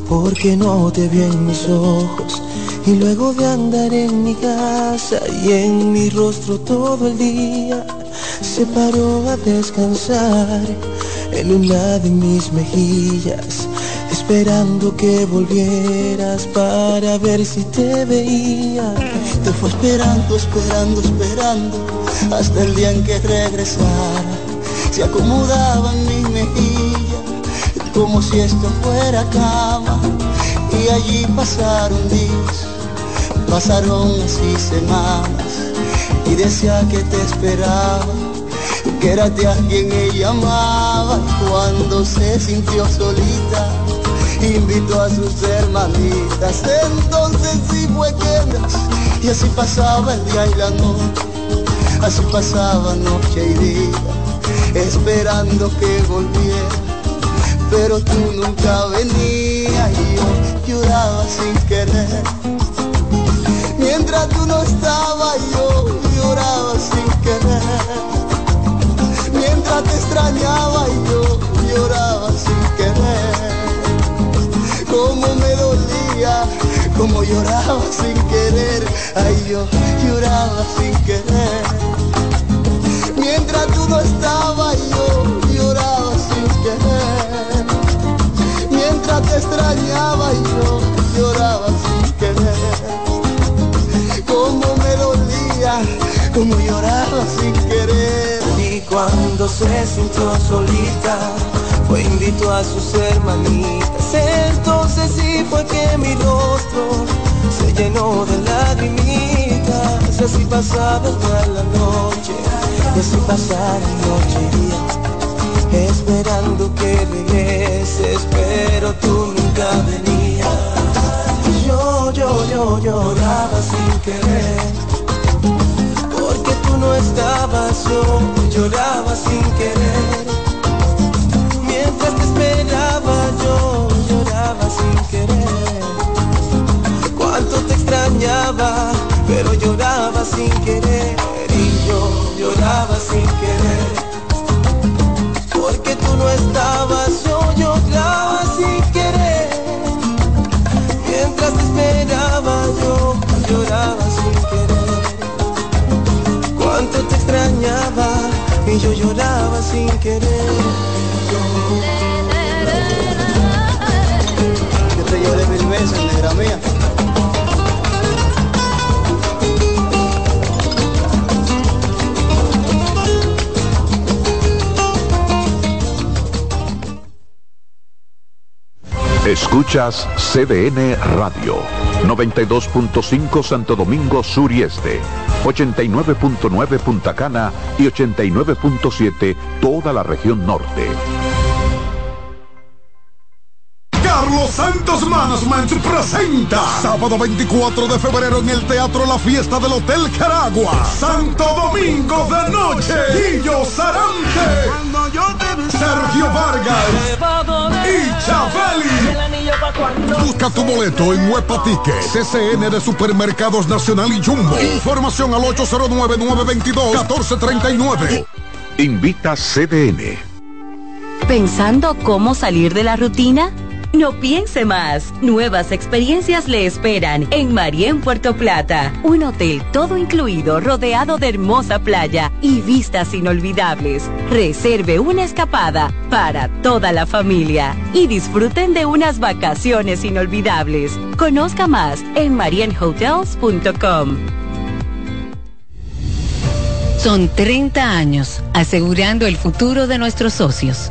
porque no te vi en mis ojos. Y luego de andar en mi casa y en mi rostro todo el día se paró a descansar en una de mis mejillas esperando que volvieras para ver si te veía. Te fue esperando esperando esperando hasta el día en que regresara. Se acomodaba en mejilla como si esto fuera cama. Y allí pasaron días, pasaron así semanas. Y decía que te esperaba, que era de a quien ella amaba. Cuando se sintió solita invitó a sus hermanitas, entonces sí fue que y así pasaba el día y la noche, así pasaba noche y día, esperando que volviera pero tú nunca venías y yo lloraba sin querer. Mientras tú no estabas yo lloraba sin querer. Mientras te extrañaba yo lloraba sin querer. Como me dolía, como lloraba sin querer. Ay, yo lloraba sin querer. Mientras tú no estabas yo Te extrañaba y yo lloraba sin querer. Como me dolía, como lloraba sin querer. Y cuando se sintió solita, fue invitó a sus hermanitas. Entonces sí fue que mi rostro se llenó de lagrimitas. Así pasaba toda la noche, y así pasaba noche y esperando que regreses, pero tú nunca venías. Yo, yo, yo lloraba sin querer, porque tú no estabas, yo lloraba sin querer. Mientras te esperaba, yo lloraba sin querer. Cuánto te extrañaba, pero lloraba sin querer. Y yo lloraba sin querer y yo lloraba sin querer. Yo te lloré mil veces, negra mía. Escuchas CDN Radio, 92.5 Santo Domingo Sur y Este, 89.9 Punta Cana y 89.7 toda la región norte. Carlos Santos Management presenta sábado 24 de febrero en el Teatro La Fiesta del Hotel Caragua. Santo Domingo de Noche. Guillo Sarante. Sergio Vargas. Y Chabeli. Busca tu boleto en Huepa Ticket. CCN de Supermercados Nacional y Jumbo. Información al 809-922-1439. Invita CDN. ¿Pensando cómo salir de la rutina? No piense más. Nuevas experiencias le esperan en Marien Puerto Plata. Un hotel todo incluido, rodeado de hermosa playa y vistas inolvidables. Reserve una escapada para toda la familia y disfruten de unas vacaciones inolvidables. Conozca más en marienhotels.com. Son 30 años asegurando el futuro de nuestros socios.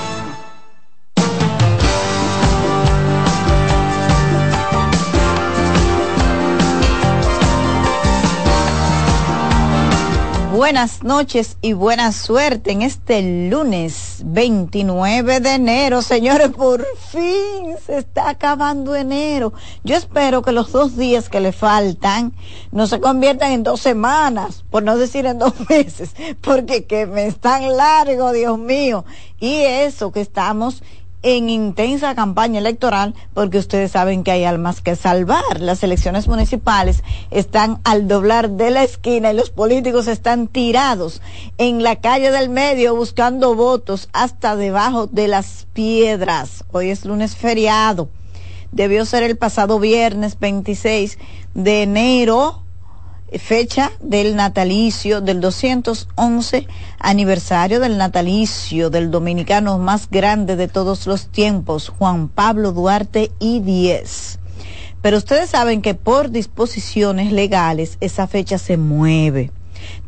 Buenas noches y buena suerte en este lunes 29 de enero. Señores, por fin se está acabando enero. Yo espero que los dos días que le faltan no se conviertan en dos semanas, por no decir en dos meses, porque que me están largo, Dios mío. Y eso que estamos en intensa campaña electoral porque ustedes saben que hay almas que salvar. Las elecciones municipales están al doblar de la esquina y los políticos están tirados en la calle del medio buscando votos hasta debajo de las piedras. Hoy es lunes feriado. Debió ser el pasado viernes 26 de enero fecha del natalicio, del 211 aniversario del natalicio del dominicano más grande de todos los tiempos, Juan Pablo Duarte y 10. Pero ustedes saben que por disposiciones legales esa fecha se mueve.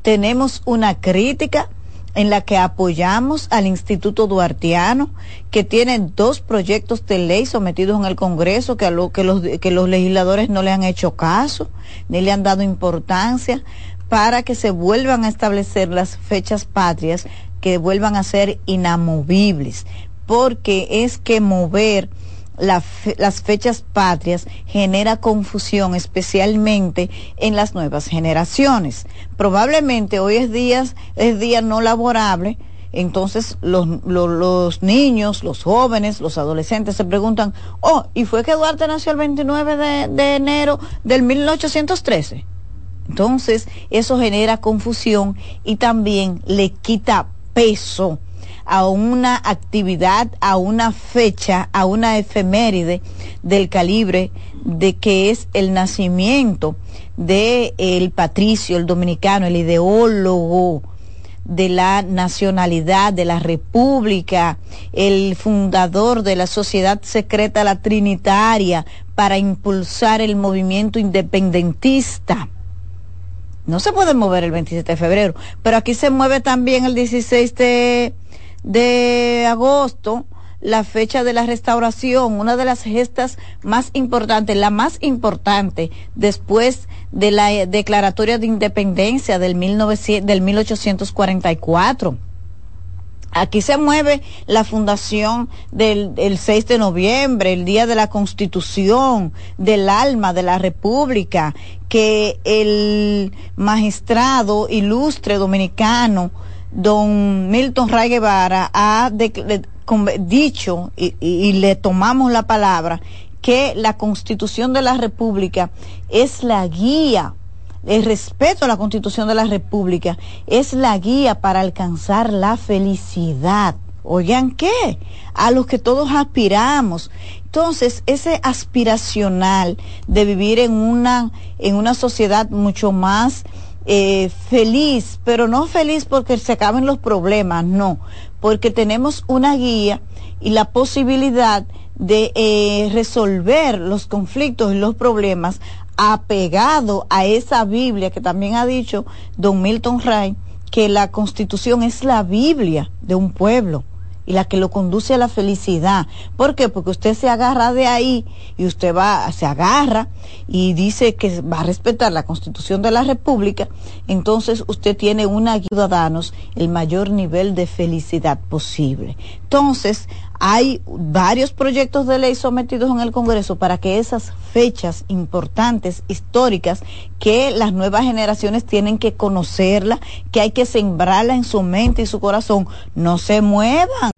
Tenemos una crítica en la que apoyamos al Instituto Duartiano, que tiene dos proyectos de ley sometidos en el Congreso que, a lo, que, los, que los legisladores no le han hecho caso, ni le han dado importancia, para que se vuelvan a establecer las fechas patrias, que vuelvan a ser inamovibles, porque es que mover las fechas patrias genera confusión, especialmente en las nuevas generaciones. Probablemente hoy es día, es día no laborable, entonces los, los, niños, los jóvenes, los adolescentes se preguntan, oh, ¿y fue que Duarte nació el 29 de, de enero del 1813? Entonces, eso genera confusión y también le quita peso a una actividad, a una fecha, a una efeméride del calibre de que es el nacimiento de el patricio, el dominicano, el ideólogo de la nacionalidad, de la república, el fundador de la sociedad secreta la Trinitaria para impulsar el movimiento independentista. No se puede mover el 27 de febrero, pero aquí se mueve también el 16 de de agosto, la fecha de la restauración, una de las gestas más importantes, la más importante después de la declaratoria de independencia del, 1900, del 1844. Aquí se mueve la fundación del el 6 de noviembre, el Día de la Constitución, del alma de la República, que el magistrado ilustre dominicano don Milton Ray Guevara ha dicho y, le tomamos la palabra que la constitución de la república es la guía el respeto a la constitución de la república es la guía para alcanzar la felicidad. Oigan qué a los que todos aspiramos. Entonces ese aspiracional de vivir en una en una sociedad mucho más eh, feliz, pero no feliz porque se acaben los problemas, no, porque tenemos una guía y la posibilidad de eh, resolver los conflictos y los problemas apegado a esa Biblia que también ha dicho don Milton Ray, que la constitución es la Biblia de un pueblo y la que lo conduce a la felicidad. ¿Por qué? Porque usted se agarra de ahí y usted va, se agarra y dice que va a respetar la constitución de la República, entonces usted tiene una ciudadanos el mayor nivel de felicidad posible. Entonces, hay varios proyectos de ley sometidos en el Congreso para que esas fechas importantes, históricas, que las nuevas generaciones tienen que conocerla, que hay que sembrarla en su mente y su corazón, no se muevan